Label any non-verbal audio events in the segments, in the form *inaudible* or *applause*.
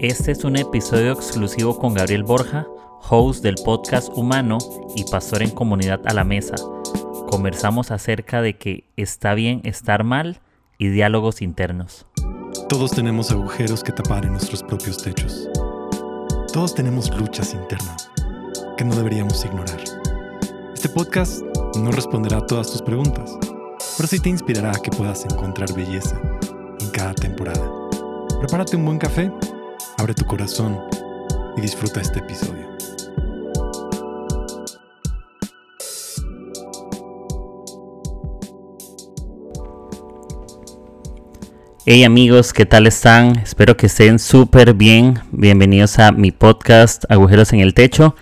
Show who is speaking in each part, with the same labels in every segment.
Speaker 1: Este es un episodio exclusivo con Gabriel Borja, host del podcast Humano y pastor en comunidad a la mesa. Conversamos acerca de que está bien estar mal y diálogos internos.
Speaker 2: Todos tenemos agujeros que tapar en nuestros propios techos. Todos tenemos luchas internas que no deberíamos ignorar. Este podcast no responderá a todas tus preguntas, pero sí te inspirará a que puedas encontrar belleza en cada temporada. Prepárate un buen café, abre tu corazón y disfruta este episodio.
Speaker 1: Hey amigos, ¿qué tal están? Espero que estén súper bien. Bienvenidos a mi podcast Agujeros en el Techo.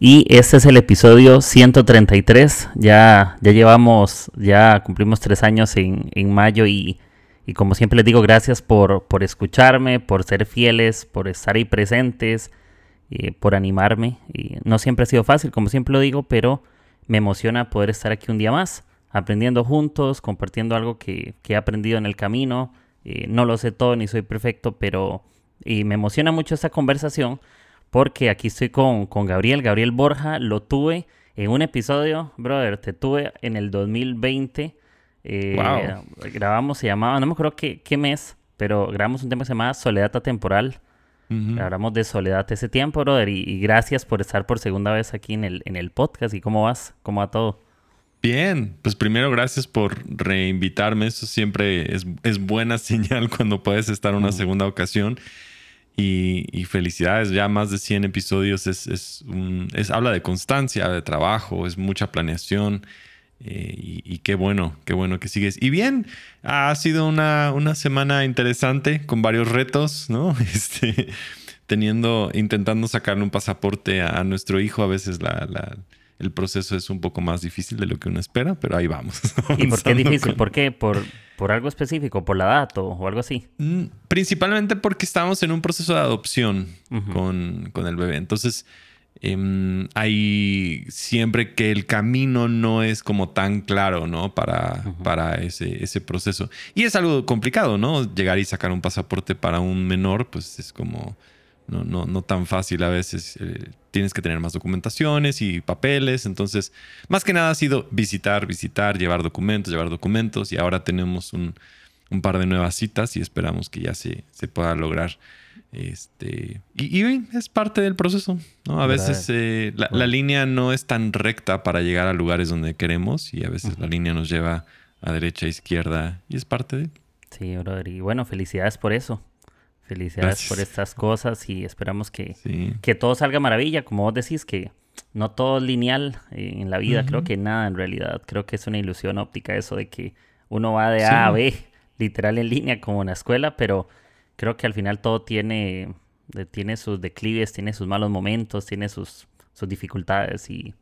Speaker 1: Y este es el episodio 133. Ya, ya llevamos, ya cumplimos tres años en, en mayo y, y, como siempre les digo, gracias por, por escucharme, por ser fieles, por estar ahí presentes, eh, por animarme. Y no siempre ha sido fácil, como siempre lo digo, pero me emociona poder estar aquí un día más, aprendiendo juntos, compartiendo algo que, que he aprendido en el camino. Eh, no lo sé todo ni soy perfecto, pero y me emociona mucho esta conversación porque aquí estoy con, con Gabriel, Gabriel Borja, lo tuve en un episodio, brother, te tuve en el 2020. Eh,
Speaker 2: Wow.
Speaker 1: Grabamos, se llamaba, no me acuerdo qué, qué mes, pero grabamos un tema que se llamaba Soledad Atemporal.
Speaker 2: Ujú.
Speaker 1: Hablamos de soledad ese tiempo, brother, y, y gracias por estar por segunda vez aquí en el, en el podcast. ¿Y cómo vas? ¿Cómo va todo?
Speaker 2: Bien, pues primero gracias por reinvitarme. Eso siempre es, es buena *laughs* señal cuando puedes estar una segunda ocasión. Y, y felicidades, ya más de 100 episodios es, es, un- es- habla de constancia, de trabajo, es mucha planeación. Eh, y, y qué bueno, qué bueno que sigues. Y bien, ha sido una, una semana interesante con varios retos, ¿no? *laughs* Este, teniendo, intentando sacarle un pasaporte a, a nuestro hijo. A veces la, la- el proceso es un poco más difícil de lo que uno espera, pero ahí vamos. *laughs*
Speaker 1: ¿Y por qué
Speaker 2: avanzando
Speaker 1: difícil?
Speaker 2: con-
Speaker 1: ¿Por qué? ¿Por, ¿Por algo específico? ¿Por la edad o, algo así?
Speaker 2: Mm, Principalmente porque estamos en un proceso de adopción con, con el bebé. Entonces, em, hay siempre que el camino no es como tan claro, ¿no? Para, para ese, ese proceso. Y es algo complicado, ¿no? Llegar y sacar un pasaporte para un menor, pues es como no, no, no tan fácil a veces. eh, tienes que tener más documentaciones y papeles. Entonces, más que nada ha sido visitar, visitar, llevar documentos, llevar documentos. Y ahora tenemos un, un par de nuevas citas y esperamos que ya se, se pueda lograr. Este, y, y es parte del proceso, ¿no? A veces eh, la, la línea no es tan recta para llegar a lugares donde queremos y a veces la línea nos lleva a derecha, a izquierda y es parte de...
Speaker 1: Sí, brother. Y bueno, felicidades por eso. Felicidades
Speaker 2: Gracias.
Speaker 1: por estas cosas y esperamos que,
Speaker 2: Sí.
Speaker 1: que todo salga maravilla. Como vos decís, que no todo es lineal eh, en la vida. Creo que nada en realidad. Creo que es una ilusión óptica eso de que uno va de A a. B, literal en línea como en la escuela, pero creo que al final todo tiene, de- tiene sus declives, tiene sus malos momentos, tiene sus, sus dificultades y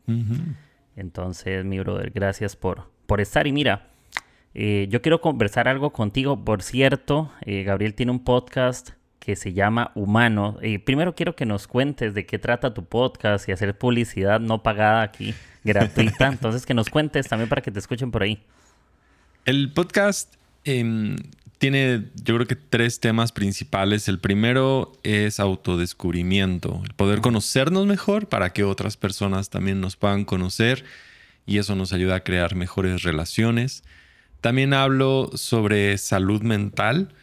Speaker 1: entonces, mi brother, gracias por, por estar. Y mira, eh, yo quiero conversar algo contigo. Por cierto, eh, Gabriel tiene un podcast que se llama Humano. Eh, primero quiero que nos cuentes de qué trata tu podcast y hacer publicidad no pagada aquí, *laughs* gratuita. Entonces, que nos cuentes también para que te escuchen por ahí.
Speaker 2: El podcast em, tiene, yo creo que tres temas principales. El primero es autodescubrimiento, el poder conocernos mejor para que otras personas también nos puedan conocer y eso nos ayuda a crear mejores relaciones. También hablo sobre salud mental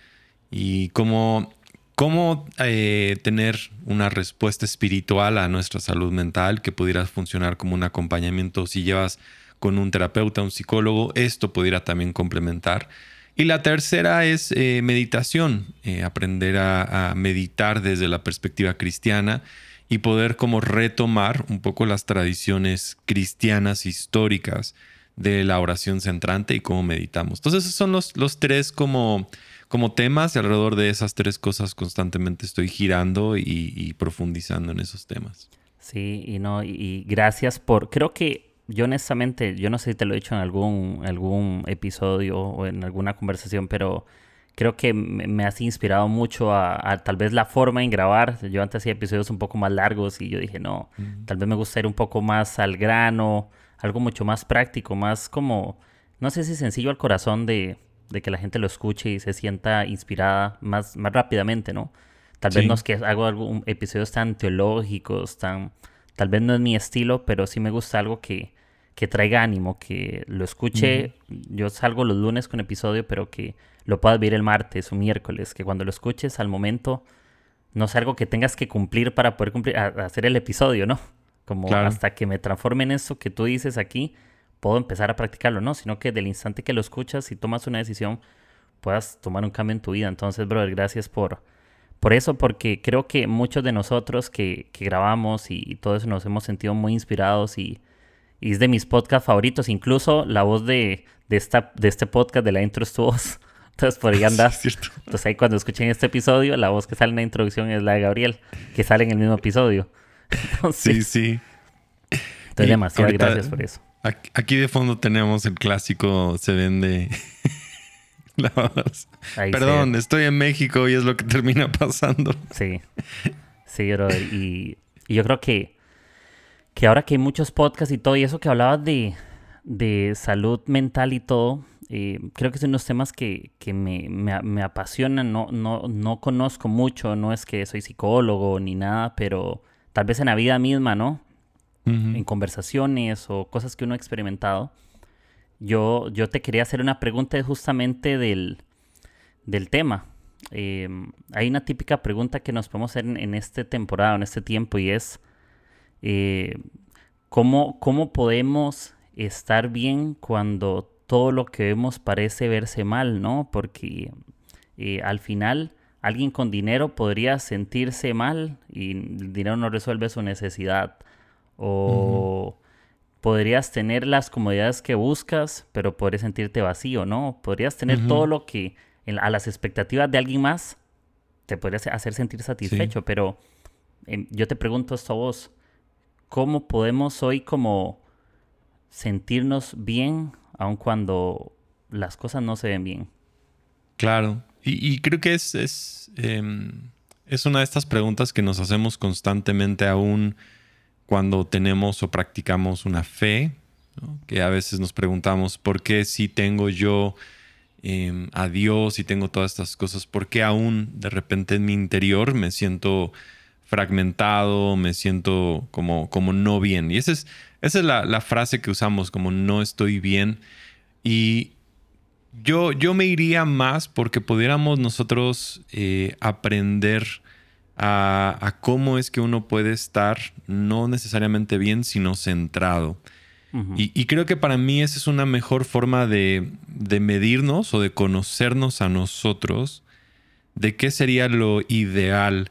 Speaker 2: y cómo, cómo eh, tener una respuesta espiritual a nuestra salud mental que pudiera funcionar como un acompañamiento si llevas con un terapeuta, un psicólogo, esto pudiera también complementar. Y la tercera es eh, meditación, eh, aprender a, meditar desde la perspectiva cristiana y poder como retomar un poco las tradiciones cristianas históricas de la oración centrante y cómo meditamos. Entonces esos son los, los tres como, como temas y alrededor de esas tres cosas constantemente estoy girando y, y profundizando en esos temas.
Speaker 1: Sí, y no, y gracias por. Creo que yo honestamente, yo no sé si te lo he dicho en algún, algún episodio o en alguna conversación, pero creo que me, has inspirado mucho a, a tal vez la forma en grabar. Yo antes hacía episodios un poco más largos y yo dije, no, tal vez me gusta ir un poco más al grano, algo mucho más práctico, más como, no sé si sencillo al corazón de, de que la gente lo escuche y se sienta inspirada más, más rápidamente, ¿no? Tal vez no es que hago algún, episodios tan teológicos, tan... Tal vez no es mi estilo, pero sí me gusta algo que, que traiga ánimo, que lo escuche. Yo salgo los lunes con episodio, pero que lo puedas ver el martes o miércoles, que cuando lo escuches al momento no es algo que tengas que cumplir para poder cumplir, hacer el episodio, ¿no? Como hasta que me transforme en eso que tú dices aquí, puedo empezar a practicarlo, ¿no? Sino que del instante que lo escuchas y tomas una decisión, puedas tomar un cambio en tu vida. Entonces, brother, gracias por, por eso, porque creo que muchos de nosotros que, que grabamos y, todo eso nos hemos sentido muy inspirados y, y es de mis podcasts favoritos. Incluso la voz de, de, esta, de este podcast, de la intro, es tu voz. *laughs* Entonces por ahí *laughs* andas. Entonces ahí cuando escuchen este episodio, la voz que sale en la introducción es la de Gabriel, que sale en el mismo episodio.
Speaker 2: sí, *laughs* sí.
Speaker 1: Entonces, demasiadas gracias por eso.
Speaker 2: Aquí de fondo tenemos el clásico se vende. *laughs* Perdón, estoy en México y es lo que termina *laughs* pasando.
Speaker 1: Sí. Sí, brother. Y, yo creo que, que ahora que hay muchos podcasts y todo, y eso que hablabas de, de salud mental y todo, eh, creo que son unos temas que, me, apasionan, no, no, no conozco mucho, no es que soy psicólogo ni nada, pero tal vez en la vida misma, ¿no? En conversaciones o cosas que uno ha experimentado. Yo, yo te quería hacer una pregunta justamente del, tema. Eh, hay una típica pregunta que nos podemos hacer en, esta temporada, en este tiempo, y es eh, ¿cómo, ¿cómo podemos estar bien cuando todo lo que vemos parece verse mal, ¿no? Porque eh, al final alguien con dinero podría sentirse mal y el dinero no resuelve su necesidad. O podrías tener las comodidades que buscas, pero podrías sentirte vacío, ¿no? Podrías tener todo lo que a las expectativas de alguien más te podría hacer sentir satisfecho, pero em, yo te pregunto esto a vos, ¿cómo podemos hoy como sentirnos bien aun cuando las cosas no se ven bien.
Speaker 2: Claro, y, creo que es, es, em, es, una de estas preguntas que nos hacemos constantemente aún cuando tenemos o practicamos una fe, que a veces nos preguntamos, ¿por qué si tengo yo em, a Dios y tengo todas estas cosas, por qué aún de repente en mi interior me siento fragmentado, me siento como, como no bien? Y ese es esa es la, frase que usamos como no estoy bien. Y yo, yo me iría más porque pudiéramos nosotros eh, aprender a, cómo es que uno puede estar no necesariamente bien, sino centrado. y, creo que para mí esa es una mejor forma de, de medirnos o de conocernos a nosotros, de qué sería lo ideal.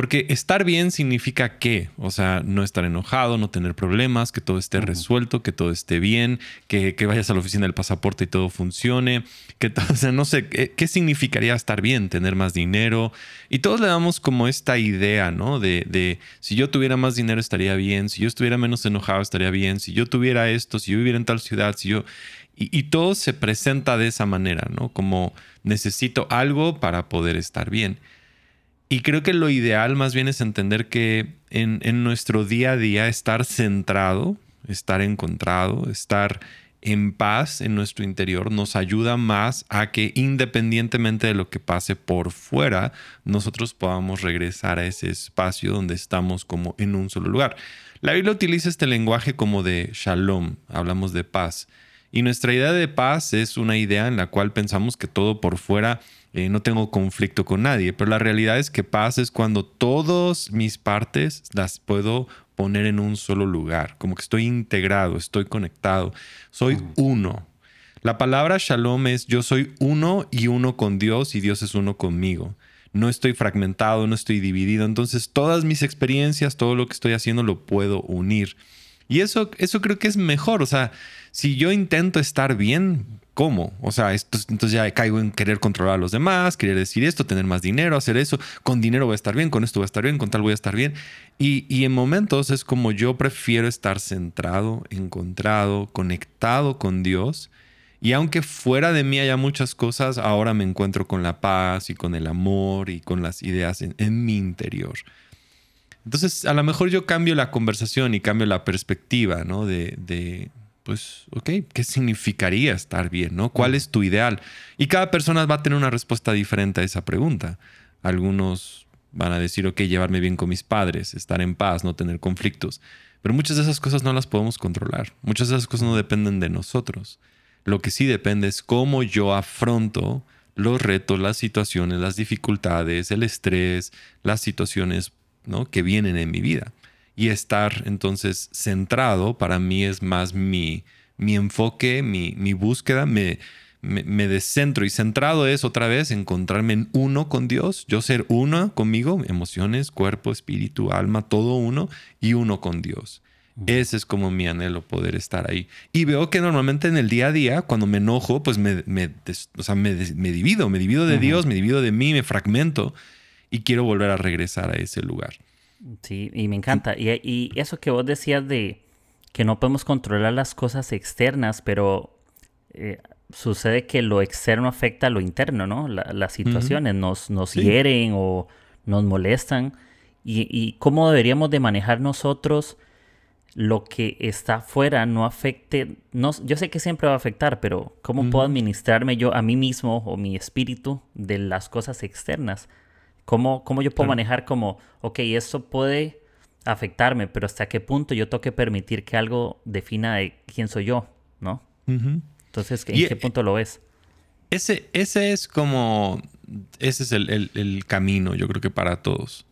Speaker 2: Porque estar bien significa qué? O sea, no estar enojado, no tener problemas, que todo esté resuelto, que todo esté bien, que, vayas a la oficina del pasaporte y todo funcione, que *laughs* o sea, no sé, ¿qué, significaría estar bien? Tener más dinero. Y todos le damos como esta idea, ¿no? De, de si yo tuviera más dinero estaría bien, si yo estuviera menos enojado estaría bien, si yo tuviera esto, si yo viviera en tal ciudad, si yo... Y, y todo se presenta de esa manera, ¿no? Como necesito algo para poder estar bien. Y creo que lo ideal más bien es entender que en, nuestro día a día estar centrado, estar encontrado, estar en paz en nuestro interior nos ayuda más a que independientemente de lo que pase por fuera, nosotros podamos regresar a ese espacio donde estamos como en un solo lugar. La Biblia utiliza este lenguaje como de shalom, hablamos de paz. Y nuestra idea de paz es una idea en la cual pensamos que todo por fuera eh, no tengo conflicto con nadie, pero la realidad es que paz es cuando todas mis partes las puedo poner en un solo lugar, como que estoy integrado, estoy conectado, soy uno. La palabra shalom es yo soy uno y uno con Dios y Dios es uno conmigo. No estoy fragmentado, no estoy dividido, entonces todas mis experiencias, todo lo que estoy haciendo lo puedo unir. Y eso, eso creo que es mejor, o sea, si yo intento estar bien, ¿Cómo? O sea, entonces ya caigo en querer controlar a los demás, querer decir esto, tener más dinero, hacer eso. Con dinero voy a estar bien, con esto voy a estar bien, con tal voy a estar bien. Y, en momentos es como yo prefiero estar centrado, encontrado, conectado con Dios. Y aunque fuera de mí haya muchas cosas, ahora me encuentro con la paz y con el amor y con las ideas en, mi interior. Entonces, a lo mejor yo cambio la conversación y cambio la perspectiva, ¿no? De, pues, ok, ¿qué significaría estar bien? ¿no? ¿Cuál es tu ideal? Y cada persona va a tener una respuesta diferente a esa pregunta. Algunos van a decir, ok, llevarme bien con mis padres, estar en paz, no tener conflictos. Pero muchas de esas cosas no las podemos controlar. Muchas de esas cosas no dependen de nosotros. Lo que sí depende es cómo yo afronto los retos, las situaciones, las dificultades, el estrés, las situaciones ¿no? que vienen en mi vida. Y estar entonces centrado para mí es más mi, mi enfoque, mi, mi búsqueda, me, me, descentro y centrado es otra vez encontrarme en uno con Dios, yo ser uno conmigo, emociones, cuerpo, espíritu, alma, todo uno y uno con Dios. Ese es como mi anhelo, poder estar ahí. Y veo que normalmente en el día a día, cuando me enojo, pues me, me, o sea, me, divido, me divido de Dios, me divido de mí, me fragmento y quiero volver a regresar a ese lugar.
Speaker 1: Sí, y me encanta. Y, y eso que vos decías de que no podemos controlar las cosas externas, pero eh, sucede que lo externo afecta a lo interno, ¿no? las situaciones nos, nos hieren o nos molestan. Y, cómo deberíamos de manejar nosotros lo que está afuera no afecte, no, yo sé que siempre va a afectar, pero ¿cómo puedo administrarme yo a mí mismo o mi espíritu de las cosas externas? ¿Cómo, cómo yo puedo manejar como, ok, esto puede afectarme, pero hasta qué punto yo tengo que permitir que algo defina quién soy yo, ¿no? Entonces, ¿en qué punto lo ves?
Speaker 2: Ese, ese es como, ese es el, camino, yo creo que para todos.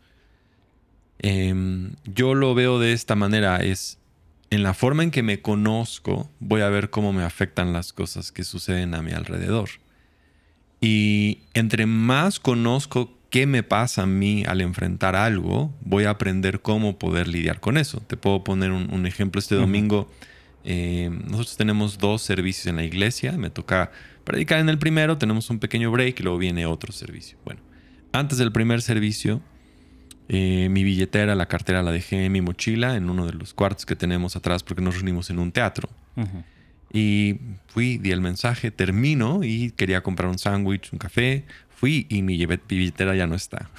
Speaker 2: Em, yo lo veo de esta manera, es en la forma en que me conozco, voy a ver cómo me afectan las cosas que suceden a mi alrededor. Y entre más conozco qué me pasa a mí al enfrentar algo, voy a aprender cómo poder lidiar con eso. Te puedo poner un, ejemplo. Este domingo eh, nosotros tenemos dos servicios en la iglesia. Me toca predicar en el primero, tenemos un pequeño break y luego viene otro servicio. Bueno, antes del primer servicio, eh, mi billetera, la cartera la dejé en mi mochila en uno de los cuartos que tenemos atrás porque nos reunimos en un teatro. Y fui, di el mensaje, termino y quería comprar un sándwich, un café. Fui y mi billetera ya no está.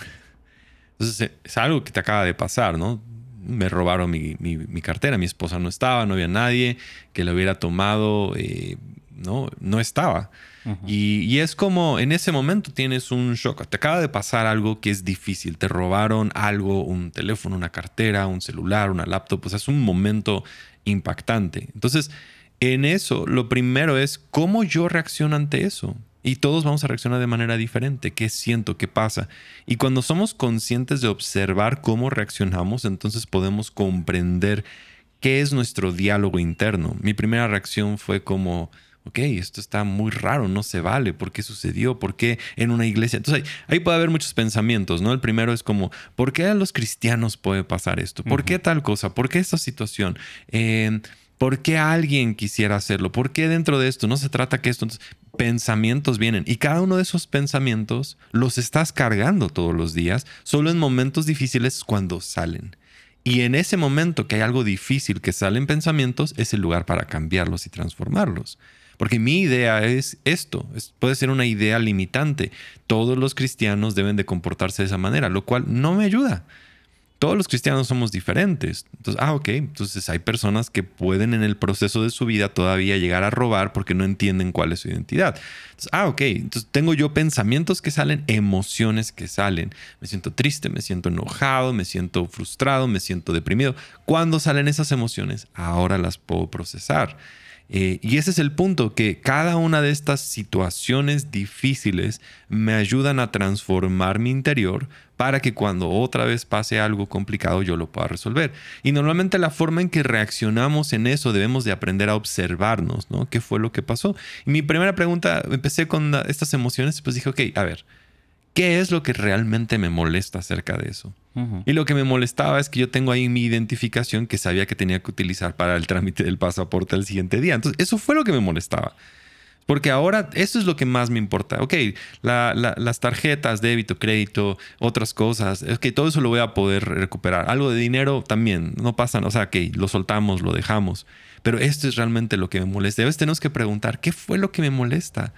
Speaker 2: Entonces es algo que te acaba de pasar, ¿no? Me robaron mi, cartera, mi esposa no estaba, no había nadie que la hubiera tomado, eh, no, no estaba. y, es como en ese momento tienes un shock. Te acaba de pasar algo que es difícil. Te robaron algo, un teléfono, una cartera, un celular, una laptop. Pues es un momento impactante. Entonces, en eso, lo primero es cómo yo reacciono ante eso. Y todos vamos a reaccionar de manera diferente. ¿Qué siento? ¿Qué pasa? Y cuando somos conscientes de observar cómo reaccionamos, entonces podemos comprender qué es nuestro diálogo interno. Mi primera reacción fue como, ok, esto está muy raro, no se vale, ¿por qué sucedió? ¿Por qué en una iglesia? Entonces ahí, puede haber muchos pensamientos, ¿no? El primero es como, ¿por qué a los cristianos puede pasar esto? ¿Por qué tal cosa? ¿Por qué esta situación? Eh, ¿Por qué alguien quisiera hacerlo? ¿Por qué dentro de esto? No se trata que esto... pensamientos vienen y cada uno de esos pensamientos los estás cargando todos los días, solo en momentos difíciles cuando salen. Y en ese momento que hay algo difícil que salen pensamientos, es el lugar para cambiarlos y transformarlos. Porque mi idea es esto, puede ser una idea limitante. Todos los cristianos deben de comportarse de esa manera, lo cual no me ayuda todos los cristianos somos diferentes. Entonces, ah, ok, entonces hay personas que pueden en el proceso de su vida todavía llegar a robar porque no entienden cuál es su identidad. Entonces, ah, ok, entonces tengo yo pensamientos que salen, emociones que salen. Me siento triste, me siento enojado, me siento frustrado, me siento deprimido. ¿Cuándo salen esas emociones? Ahora las puedo procesar. Eh, y ese es el punto, que cada una de estas situaciones difíciles me ayudan a transformar mi interior para que cuando otra vez pase algo complicado yo lo pueda resolver. Y normalmente la forma en que reaccionamos en eso debemos de aprender a observarnos, ¿no? ¿Qué fue lo que pasó? Y mi primera pregunta, empecé con estas emociones, pues dije, ok, a ver, ¿qué es lo que realmente me molesta acerca de eso? Y lo que me molestaba es que yo tengo ahí mi identificación que sabía que tenía que utilizar para el trámite del pasaporte al siguiente día. Entonces, eso fue lo que me molestaba. Porque ahora eso es lo que más me importa. Ok, las tarjetas, débito, crédito, otras cosas, es que todo eso lo voy a poder recuperar. Algo de dinero también, no pasa, o sea, ok, lo soltamos, lo dejamos. Pero esto es realmente lo que me molesta. A veces tenemos que preguntar, ¿qué fue lo que me molesta?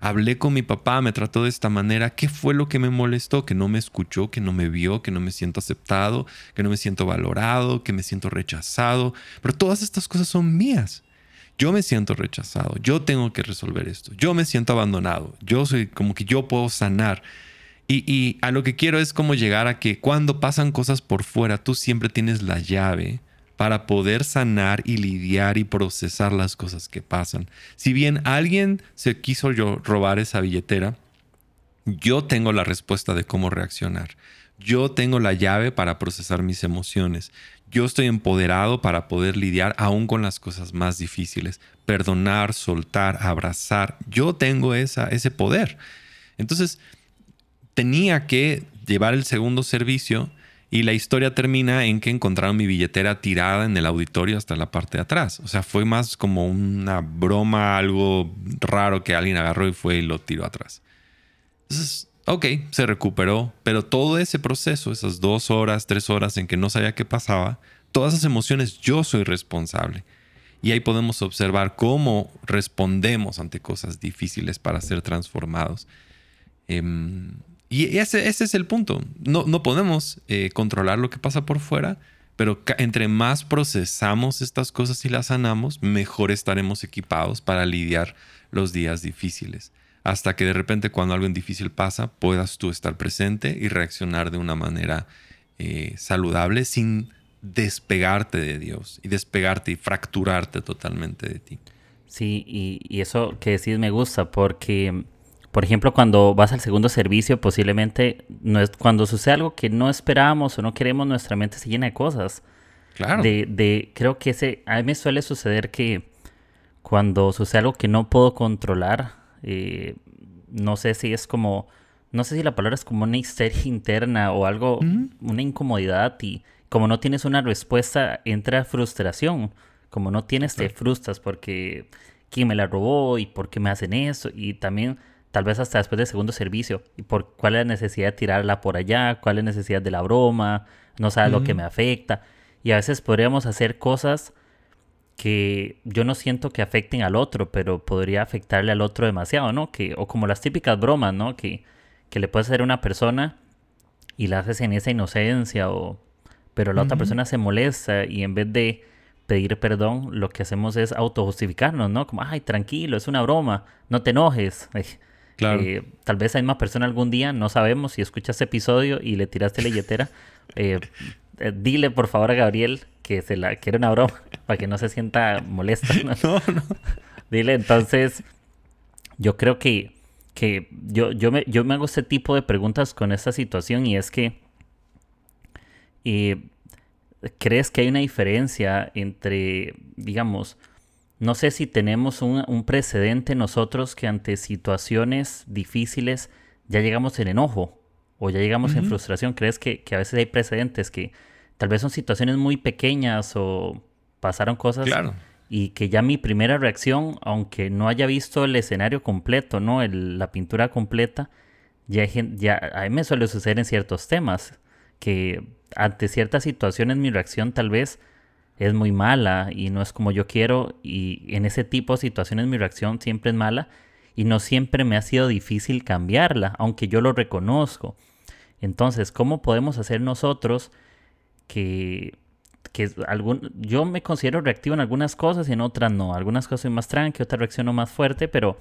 Speaker 2: Hablé con mi papá, me trató de esta manera. ¿Qué fue lo que me molestó? Que no me escuchó, que no me vio, que no me siento aceptado, que no me siento valorado, que me siento rechazado. Pero todas estas cosas son mías. Yo me siento rechazado, yo tengo que resolver esto, yo me siento abandonado, yo soy como que yo puedo sanar. Y, a lo que quiero es como llegar a que cuando pasan cosas por fuera, tú siempre tienes la llave para poder sanar y lidiar y procesar las cosas que pasan. Si bien alguien se quiso robar esa billetera, yo tengo la respuesta de cómo reaccionar. Yo tengo la llave para procesar mis emociones. Yo estoy empoderado para poder lidiar aún con las cosas más difíciles. Perdonar, soltar, abrazar. Yo tengo esa, ese poder. Entonces, tenía que llevar el segundo servicio y la historia termina en que encontraron mi billetera tirada en el auditorio hasta la parte de atrás. O sea, fue más como una broma, algo raro que alguien agarró y fue y lo tiró atrás. Entonces, ok, se recuperó, pero todo ese proceso, esas dos horas, tres horas en que no sabía qué pasaba, todas esas emociones yo soy responsable. Y ahí podemos observar cómo respondemos ante cosas difíciles para ser transformados. Em, y ese, es el punto. No, no podemos eh, controlar lo que pasa por fuera, pero entre más procesamos estas cosas y las sanamos, mejor estaremos equipados para lidiar los días difíciles. Hasta que de repente cuando algo difícil pasa, puedas tú estar presente y reaccionar de una manera eh, saludable sin despegarte de Dios y despegarte y fracturarte totalmente de ti.
Speaker 1: Sí, y, y eso que decís me gusta porque por ejemplo, cuando vas al segundo servicio, posiblemente no es, cuando sucede algo que no esperábamos o no queremos, nuestra mente se llena de cosas. Claro. De, creo que ese, a mí me suele suceder que cuando sucede algo que no puedo controlar, eh, no sé si es como, no sé si la palabra es como una histeria interna o algo, una incomodidad y como no tienes una respuesta, entra frustración. Como no tienes, te frustras porque quién me la robó y por qué me hacen eso y también tal vez hasta después del segundo servicio, y por cuál es la necesidad de tirarla por allá, cuál es la necesidad de la broma, no sabe lo que me afecta. Y a veces podríamos hacer cosas que yo no siento que afecten al otro, pero podría afectarle al otro demasiado, ¿no? Que, o como las típicas bromas, ¿no? Que, que le puedes hacer a una persona y la haces en esa inocencia, o, pero la otra persona se molesta y en vez de pedir perdón, lo que hacemos es autojustificarnos, ¿no? Como, ay, tranquilo, es una broma, no te enojes. *laughs* Claro. Eh, tal vez hay más persona algún día, no sabemos, si escuchas este episodio y le tiraste la billetera, *laughs* eh, eh, dile por favor a Gabriel que se la quiere una broma *laughs* para que no se sienta molesta. *laughs* ¿no? no, Dile, entonces, yo creo que, que yo, yo, me, yo me hago este tipo de preguntas con esta situación y es que ¿crees que hay una diferencia entre, digamos, no sé si tenemos un, precedente nosotros que ante situaciones difíciles ya llegamos en enojo o ya llegamos en frustración. ¿Crees que, a veces hay precedentes que tal vez son situaciones muy pequeñas o pasaron cosas y que ya mi primera reacción, aunque no haya visto el escenario completo, ¿no? la pintura completa, ya, ya a mí me suele suceder en ciertos temas que ante ciertas situaciones mi reacción tal vez es muy mala y no es como yo quiero y en ese tipo de situaciones mi reacción siempre es mala y no siempre me ha sido difícil cambiarla, aunque yo lo reconozco. Entonces, ¿cómo podemos hacer nosotros que, que algún, yo me considero reactivo en algunas cosas y en otras no? Algunas cosas soy más tranqui, otras reacciono más fuerte, pero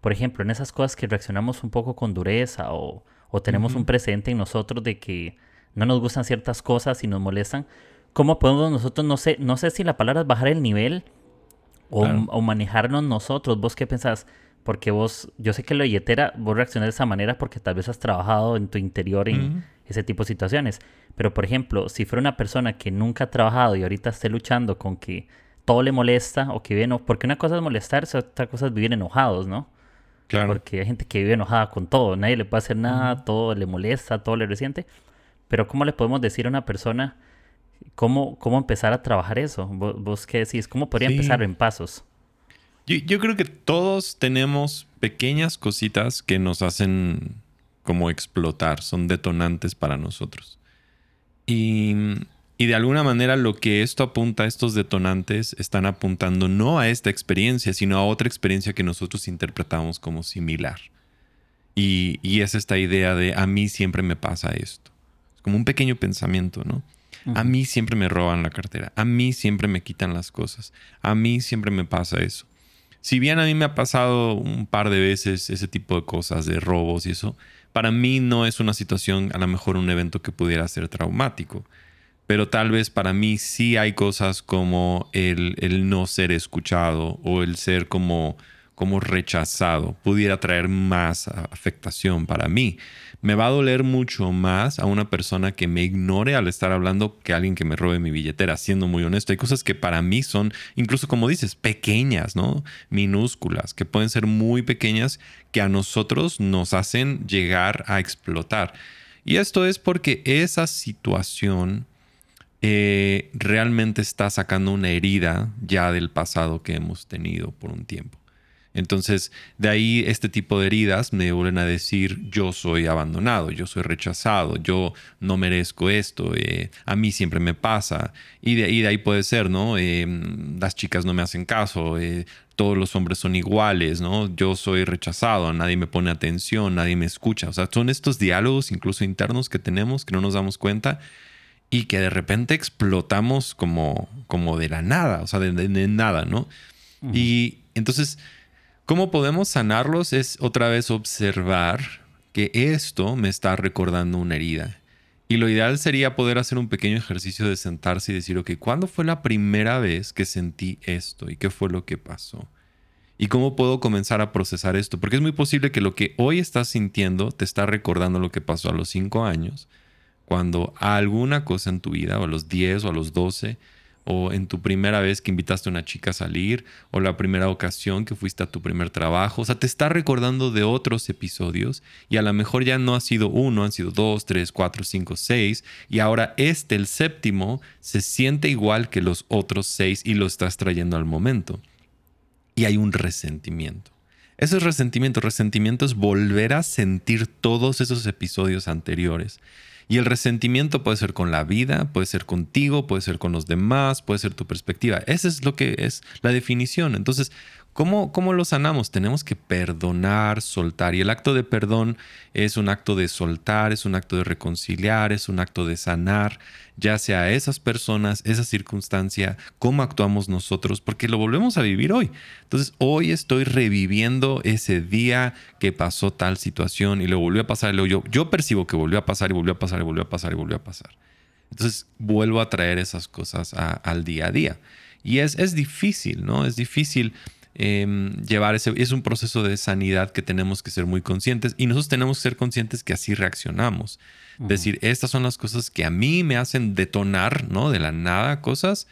Speaker 1: por ejemplo, en esas cosas que reaccionamos un poco con dureza o, o tenemos un presente en nosotros de que no nos gustan ciertas cosas y nos molestan, ¿Cómo podemos nosotros, no sé, no sé si la palabra es bajar el nivel o, manejarnos nosotros? ¿Vos qué pensás? Porque vos, yo sé que la billetera, vos reaccionás de esa manera porque tal vez has trabajado en tu interior en ese tipo de situaciones. Pero, por ejemplo, si fuera una persona que nunca ha trabajado y ahorita esté luchando con que todo le molesta o que vive, porque una cosa es molestarse, otra cosa es vivir enojados, ¿no? Claro. Porque hay gente que vive enojada con todo, nadie le puede hacer nada, todo le molesta, todo le resiente. Pero ¿cómo le podemos decir a una persona ¿Cómo, cómo empezar a trabajar eso? ¿Vos, qué decís? ¿Cómo podría empezar en pasos?
Speaker 2: Yo, yo, creo que todos tenemos pequeñas cositas que nos hacen como explotar, son detonantes para nosotros. Y, y de alguna manera lo que esto apunta, estos detonantes, están apuntando no a esta experiencia, sino a otra experiencia que nosotros interpretamos como similar. Y, y es esta idea de a mí siempre me pasa esto. Es como un pequeño pensamiento, ¿no? A mí siempre me roban la cartera, a mí siempre me quitan las cosas, a mí siempre me pasa eso. Si bien a mí me ha pasado un par de veces ese tipo de cosas, de robos y eso, para mí no es una situación, a lo mejor un evento que pudiera ser traumático, pero tal vez para mí sí hay cosas como el, el no ser escuchado o el ser como, como rechazado, pudiera traer más afectación para mí me va a doler mucho más a una persona que me ignore al estar hablando que alguien que me robe mi billetera, siendo muy honesto. Hay cosas que para mí son, incluso como dices, pequeñas, ¿no? Minúsculas, que pueden ser muy pequeñas, que a nosotros nos hacen llegar a explotar. Y esto es porque esa situación eh, realmente está sacando una herida ya del pasado que hemos tenido por un tiempo. Entonces, de ahí este tipo de heridas me vuelven a decir, yo soy abandonado, yo soy rechazado, yo no merezco esto, eh, a mí siempre me pasa. Y de, ahí puede ser, ¿no? Eh, las chicas no me hacen caso, eh, todos los hombres son iguales, ¿no? Yo soy rechazado, nadie me pone atención, nadie me escucha. O sea, son estos diálogos incluso internos que tenemos que no nos damos cuenta y que de repente explotamos como, como de la nada, o sea, de, nada, ¿no? Y entonces ¿Cómo podemos sanarlos? Es otra vez observar que esto me está recordando una herida. Y lo ideal sería poder hacer un pequeño ejercicio de sentarse y decir, ok, ¿cuándo fue la primera vez que sentí esto? ¿Y qué fue lo que pasó? ¿Y cómo puedo comenzar a procesar esto? Porque es muy posible que lo que hoy estás sintiendo te está recordando lo que pasó a los 5 años, cuando alguna cosa en tu vida, o a los 10 o a los 12, o en tu primera vez que invitaste a una chica a salir, o la primera ocasión que fuiste a tu primer trabajo. O sea, te está recordando de otros episodios y a lo mejor ya no ha sido uno, han sido dos, tres, cuatro, cinco, seis, y ahora este, el séptimo, se siente igual que los otros seis y lo estás trayendo al momento. Y hay un resentimiento. Ese es resentimiento. Resentimiento es volver a sentir todos esos episodios anteriores. Y el resentimiento puede ser con la vida, puede ser contigo, puede ser con los demás, puede ser tu perspectiva. Esa es lo que es la definición. Entonces, ¿Cómo, ¿Cómo, lo sanamos? Tenemos que perdonar, soltar. Y el acto de perdón es un acto de soltar, es un acto de reconciliar, es un acto de sanar, ya sea esas personas, esa circunstancia, cómo actuamos nosotros, porque lo volvemos a vivir hoy. Entonces, hoy estoy reviviendo ese día que pasó tal situación y lo volvió a pasar. Y yo, yo percibo que volvió a pasar y volvió a pasar y volvió a pasar y volvió a pasar. Entonces, vuelvo a traer esas cosas al día a día. Y es, es difícil, ¿no? Es difícil Em, llevar ese, es un proceso de sanidad que tenemos que ser muy conscientes y nosotros tenemos que ser conscientes que así reaccionamos. Es decir, estas son las cosas que a mí me hacen detonar, ¿no? De la nada cosas.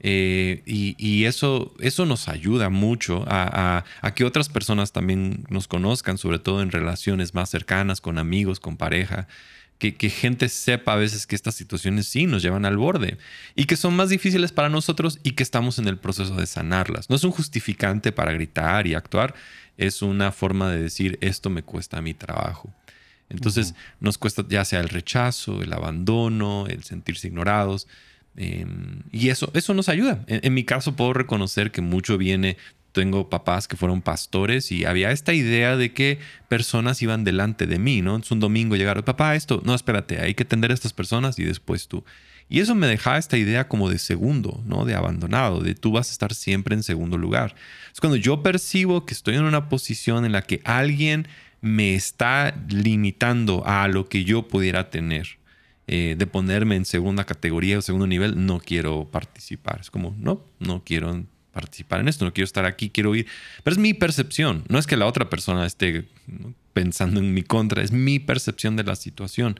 Speaker 2: Eh, y, eso, eso nos ayuda mucho a, a, que otras personas también nos conozcan, sobre todo en relaciones más cercanas, con amigos, con pareja que, gente sepa a veces que estas situaciones sí nos llevan al borde y que son más difíciles para nosotros y que estamos en el proceso de sanarlas. No es un justificante para gritar y actuar, es una forma de decir esto me cuesta mi trabajo. Entonces nos cuesta ya sea el rechazo, el abandono, el sentirse ignorados. Em, y eso, eso nos ayuda. en, mi caso puedo reconocer que mucho viene tengo papás que fueron pastores y había esta idea de que personas iban delante de mí, ¿no? Es un domingo llegar, papá, esto, no, espérate, hay que atender a estas personas y después tú. Y eso me dejaba esta idea como de segundo, ¿no? De abandonado, de tú vas a estar siempre en segundo lugar. Es cuando yo percibo que estoy en una posición en la que alguien me está limitando a lo que yo pudiera tener. Eh, de ponerme en segunda categoría o segundo nivel, no quiero participar. Es como, no, no quiero participar en esto, no quiero estar aquí, quiero ir. Pero es mi percepción, no es que la otra persona esté pensando en mi contra, es mi percepción de la situación.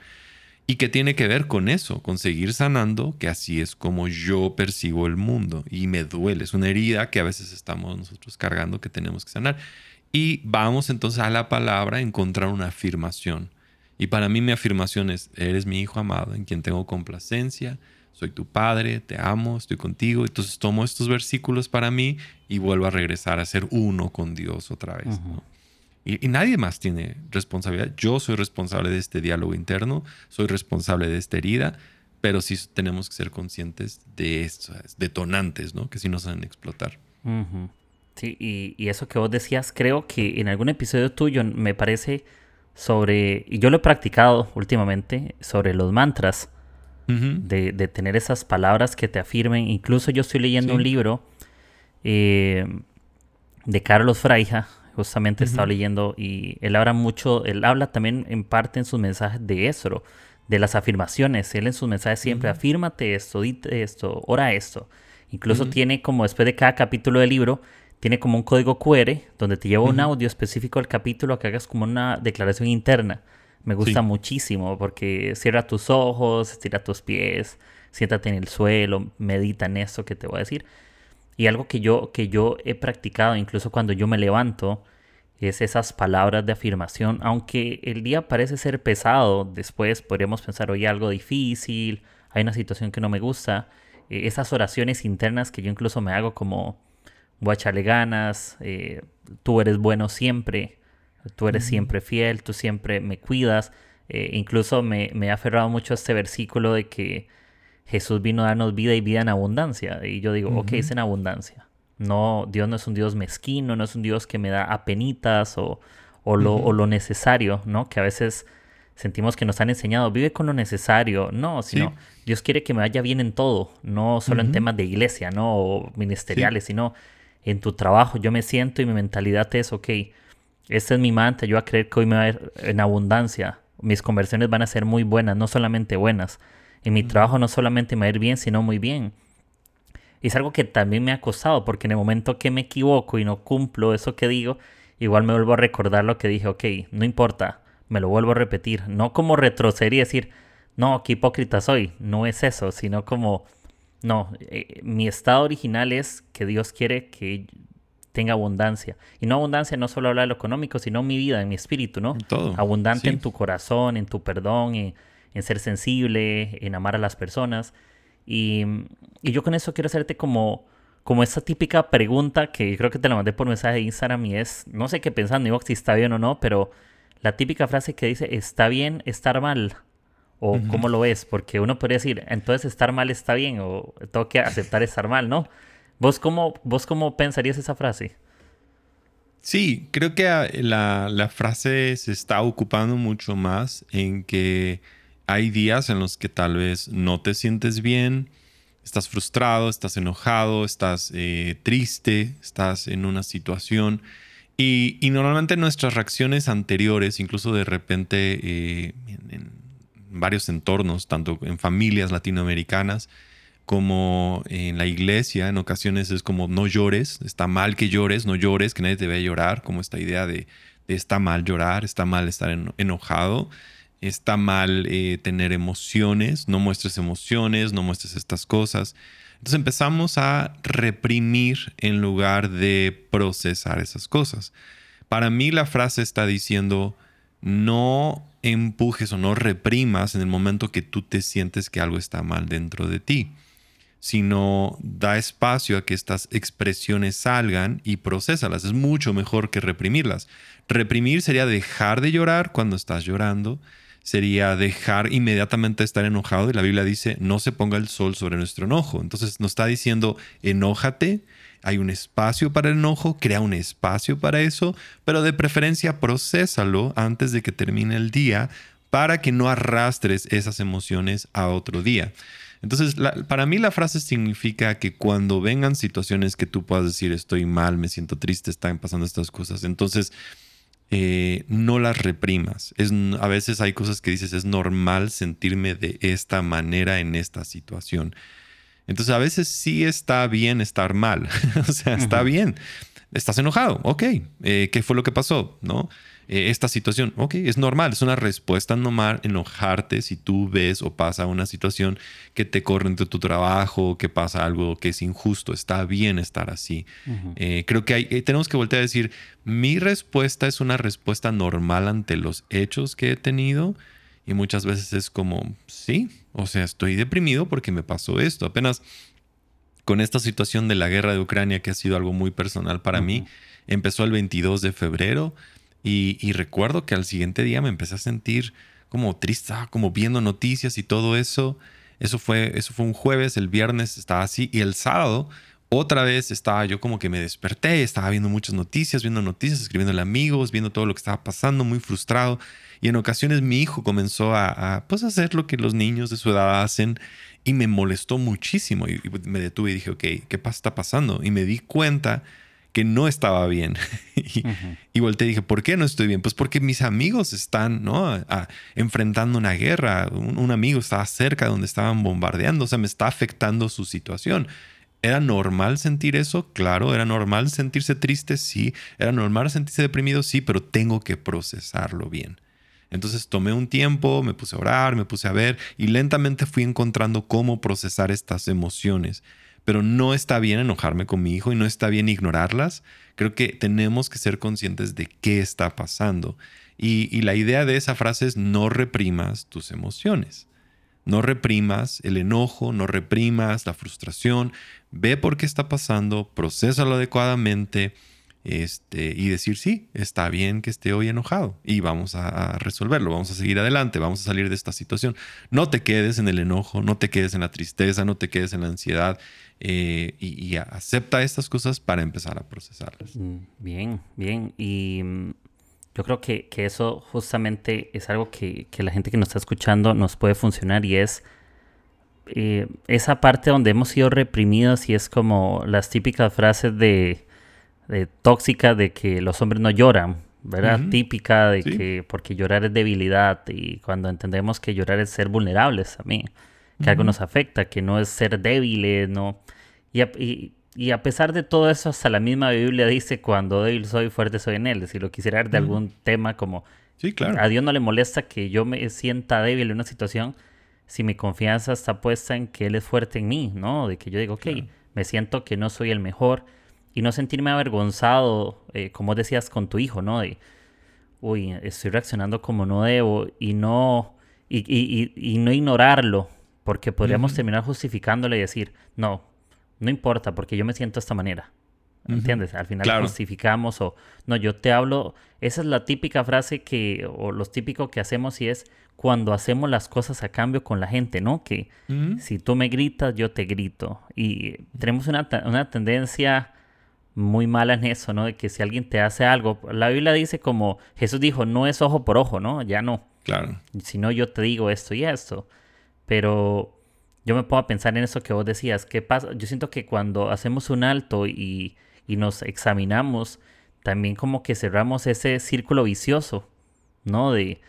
Speaker 2: Y que tiene que ver con eso, con seguir sanando, que así es como yo percibo el mundo. Y me duele, es una herida que a veces estamos nosotros cargando que tenemos que sanar. Y vamos entonces a la palabra a encontrar una afirmación. Y para mí mi afirmación es, eres mi hijo amado, en quien tengo complacencia, soy tu padre, te amo, estoy contigo. Entonces tomo estos versículos para mí y vuelvo a regresar a ser uno con Dios otra vez. y, nadie más tiene responsabilidad. Yo soy responsable de este diálogo interno, soy responsable de esta herida, pero sí tenemos que ser conscientes de estos detonantes, ¿no? Que sí nos hacen explotar.
Speaker 1: Sí, y, y, eso que vos decías, creo que en algún episodio tuyo me parece sobre, y yo lo he practicado últimamente, sobre los mantras de, tener esas palabras que te afirmen. Incluso yo estoy leyendo un libro eh, de Carlos Fraija, Justamente he estado leyendo y él habla mucho, él habla también en parte en sus mensajes de eso, de las afirmaciones. Él en sus mensajes siempre, afírmate esto, dite esto, ora esto. Incluso tiene como después de cada capítulo del libro, tiene como un código QR donde te lleva un audio específico al capítulo que hagas como una declaración interna. Me gusta muchísimo porque cierra tus ojos, estira tus pies, siéntate en el suelo, medita en eso que te voy a decir. Y algo que yo, que yo he practicado incluso cuando yo me levanto es esas palabras de afirmación. Aunque el día parece ser pesado, después podríamos pensar, oye, algo difícil, hay una situación que no me gusta. Eh, esas oraciones internas que yo incluso me hago como, voy a echarle ganas, eh, tú eres bueno siempre, tú eres siempre fiel, tú siempre me cuidas. Eh, incluso me, me, ha aferrado mucho a este versículo de que Jesús vino a darnos vida y vida en abundancia. Y yo digo, ok, es en abundancia. No, Dios no es un Dios mezquino, no es un Dios que me da apenitas o, o, lo, o lo necesario, ¿no? Que a veces sentimos que nos han enseñado, vive con lo necesario. No, sino Dios quiere que me vaya bien en todo, no solo en temas de iglesia, ¿no? O ministeriales, sino en tu trabajo. Yo me siento y mi mentalidad es, ok, esta es mi manta, yo voy a creer que hoy me va a ir en abundancia. Mis conversiones van a ser muy buenas, no solamente buenas. En mi trabajo no solamente me va a ir bien, sino muy bien. Y es algo que también me ha costado, porque en el momento que me equivoco y no cumplo eso que digo, igual me vuelvo a recordar lo que dije, ok, no importa, me lo vuelvo a repetir. No como retroceder y decir, no, qué hipócrita soy. No es eso, sino como, no, eh, mi estado original es que Dios quiere que tenga abundancia. Y no abundancia no solo habla de lo económico, sino mi vida, en mi espíritu, ¿no?
Speaker 2: Todo.
Speaker 1: Abundante en tu corazón, en tu perdón, en, ser sensible, en amar a las personas. Y, yo con eso quiero hacerte como, como esa típica pregunta que creo que te la mandé por mensaje de Instagram y es, no sé qué pensando, digo si está bien o no, pero la típica frase que dice, está bien estar mal. ¿O cómo lo ves? Porque uno podría decir, entonces estar mal está bien o tengo que aceptar estar mal, ¿no? ¿Vos cómo, vos cómo pensarías esa frase?
Speaker 2: Sí, creo que ah, la, la, frase se está ocupando mucho más en que hay días en los que tal vez no te sientes bien, estás frustrado, estás enojado, estás eh, triste, estás en una situación. Y, normalmente nuestras reacciones anteriores, incluso de repente eh, en, varios entornos, tanto en familias latinoamericanas como en la iglesia, en ocasiones es como no llores, está mal que llores, no llores, que nadie te vea llorar, como esta idea de, está mal llorar, está mal estar enojado, está mal eh, tener emociones, no muestres emociones, no muestres estas cosas. Entonces empezamos a reprimir en lugar de procesar esas cosas. Para mí la frase está diciendo, no empujes o no reprimas en el momento que tú te sientes que algo está mal dentro de ti, sino da espacio a que estas expresiones salgan y procesalas. Es mucho mejor que reprimirlas. Reprimir sería dejar de llorar cuando estás llorando, sería dejar inmediatamente estar enojado y la Biblia dice, no se ponga el sol sobre nuestro enojo. Entonces nos está diciendo, enójate, hay un espacio para el enojo, crea un espacio para eso, pero de preferencia procésalo antes de que termine el día para que no arrastres esas emociones a otro día. Entonces, para mí la frase significa que cuando vengan situaciones que tú puedas decir estoy mal, me siento triste, están pasando estas cosas, entonces eh, no las reprimas. Es, a veces hay cosas que dices, es normal sentirme de esta manera en esta situación. Entonces a veces sí está bien estar mal, *laughs* o sea, está bien. Estás enojado, ok. Eh, ¿Qué fue lo que pasó? ¿No? Eh, esta situación, ok, es normal, es una respuesta normal enojarte si tú ves o pasa una situación que te corre entre tu trabajo, que pasa algo que es injusto, está bien estar así. Eh, creo que hay, tenemos que voltear a decir, mi respuesta es una respuesta normal ante los hechos que he tenido y muchas veces es como, sí, o sea, estoy deprimido porque me pasó esto. Apenas con esta situación de la guerra de Ucrania, que ha sido algo muy personal para mí, empezó el 22 de febrero y, recuerdo que al siguiente día me empecé a sentir como triste, como viendo noticias y todo eso. Eso fue, eso fue un jueves, el viernes estaba así y el sábado otra vez estaba yo como que me desperté, estaba viendo muchas noticias, viendo noticias, escribiéndole amigos, viendo todo lo que estaba pasando, muy frustrado. Y en ocasiones mi hijo comenzó a, pues, hacer lo que los niños de su edad hacen y me molestó muchísimo. Y, me detuve y dije, ok, ¿qué está pasando? Y me di cuenta que no estaba bien. *laughs* y, y, volteé y dije, ¿por qué no estoy bien? Pues porque mis amigos están ¿no? enfrentando una guerra. Un, un, amigo estaba cerca de donde estaban bombardeando. O sea, me está afectando su situación. ¿Era normal sentir eso? Claro. ¿Era normal sentirse triste? Sí. ¿Era normal sentirse deprimido? Sí, pero tengo que procesarlo bien. Entonces tomé un tiempo, me puse a orar, me puse a ver y lentamente fui encontrando cómo procesar estas emociones. Pero no está bien enojarme con mi hijo y no está bien ignorarlas. Creo que tenemos que ser conscientes de qué está pasando. Y, la idea de esa frase es no reprimas tus emociones. No reprimas el enojo, no reprimas la frustración. Ve por qué está pasando, procésalo adecuadamente este, y decir, sí, está bien que esté hoy enojado y vamos a, resolverlo, vamos a seguir adelante, vamos a salir de esta situación. No te quedes en el enojo, no te quedes en la tristeza, no te quedes en la ansiedad eh, y, acepta estas cosas para empezar a procesarlas. Mm,
Speaker 1: bien, bien. Y mm, yo creo que, que eso justamente es algo que, que, la gente que nos está escuchando nos puede funcionar y es... Eh, esa parte donde hemos sido reprimidos y es como las típicas frases de tóxica de que los hombres no lloran, ¿verdad? Típica de que porque llorar es debilidad y cuando entendemos que llorar es ser vulnerables también, que algo nos afecta, que no es ser débiles, ¿no? Y a, y, a, pesar de todo eso, hasta la misma Biblia dice, cuando débil soy, fuerte soy en él. Si lo quisiera de algún tema como,
Speaker 2: sí, claro.
Speaker 1: a Dios no le molesta que yo me sienta débil en una situación, si mi confianza está puesta en que Él es fuerte en mí, ¿no? De que yo digo, ok, me siento que no soy el mejor, y no sentirme avergonzado, eh, como decías con tu hijo, ¿no? De, uy, estoy reaccionando como no debo y no, y, y, y, no ignorarlo, porque podríamos terminar justificándole y decir, no, no importa, porque yo me siento de esta manera. ¿Entiendes? Al final justificamos o no, yo te hablo, esa es la típica frase que, o lo típico que hacemos y es cuando hacemos las cosas a cambio con la gente, ¿no? Que si tú me gritas, yo te grito. Y tenemos una, una tendencia muy mala en eso, ¿no? De que si alguien te hace algo, la Biblia dice como Jesús dijo, no es ojo por ojo, ¿no? Ya no.
Speaker 2: Claro.
Speaker 1: Si no, yo te digo esto y esto. Pero yo me a pensar en eso que vos decías. ¿Qué pasa? Yo siento que cuando hacemos un alto y, y nos examinamos, también como que cerramos ese círculo vicioso, ¿no? De,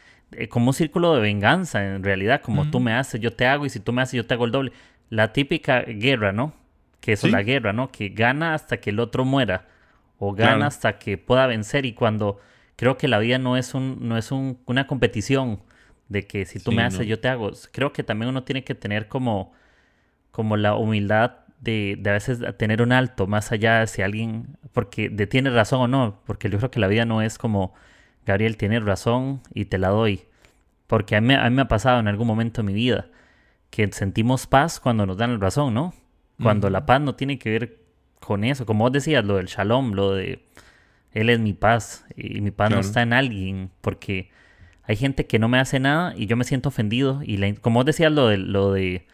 Speaker 1: como un círculo de venganza, en realidad, como tú me haces, yo te hago, y si tú me haces, yo te hago el doble. La típica guerra, ¿no? Que eso es la guerra, ¿no? Que gana hasta que el otro muera o gana hasta que pueda vencer y cuando creo que la vida no es un no es un, una competición de que si tú me haces yo te hago. Creo que también uno tiene que tener como como la humildad de, de, a veces tener un alto más allá de si alguien porque de tiene razón o no, porque yo creo que la vida no es como Gabriel tiene razón y te la doy. Porque a mí, a mí me ha pasado en algún momento de mi vida que sentimos paz cuando nos dan la razón, ¿no? Cuando la paz no tiene que ver con eso, como vos decías, lo del shalom, lo de Él es mi paz y mi paz no está en alguien, porque hay gente que no me hace nada y yo me siento ofendido. Y como vos decías, lo de, lo, de,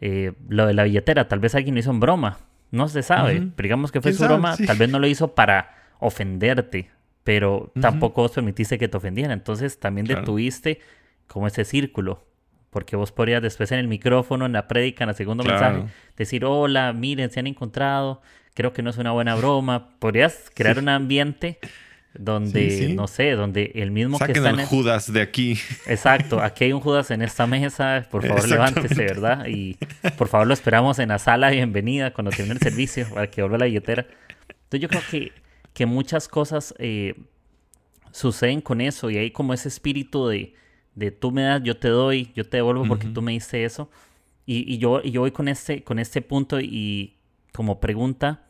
Speaker 1: eh, lo de la billetera, tal vez alguien lo hizo en broma, no se sabe. digamos que fue su broma, tal vez no lo hizo para ofenderte, pero tampoco vos permitiste que te ofendiera. Entonces también detuviste como ese círculo. Porque vos podrías después en el micrófono, en la prédica, en el segundo mensaje, decir, hola, miren, se han encontrado, creo que no es una buena broma. Podrías crear un ambiente donde, no sé, donde el mismo
Speaker 2: que está... en Judas de aquí.
Speaker 1: Exacto, aquí hay un Judas en esta mesa, por favor levántese, ¿verdad? Y por favor lo esperamos en la sala de bienvenida cuando termine el servicio para que vuelva la billetera. Entonces yo creo que, que muchas cosas eh, suceden con eso y hay como ese espíritu de de tú me das, yo te doy, yo te devuelvo porque tú me diste eso. Y, yo, y yo voy con este, con este punto y como pregunta,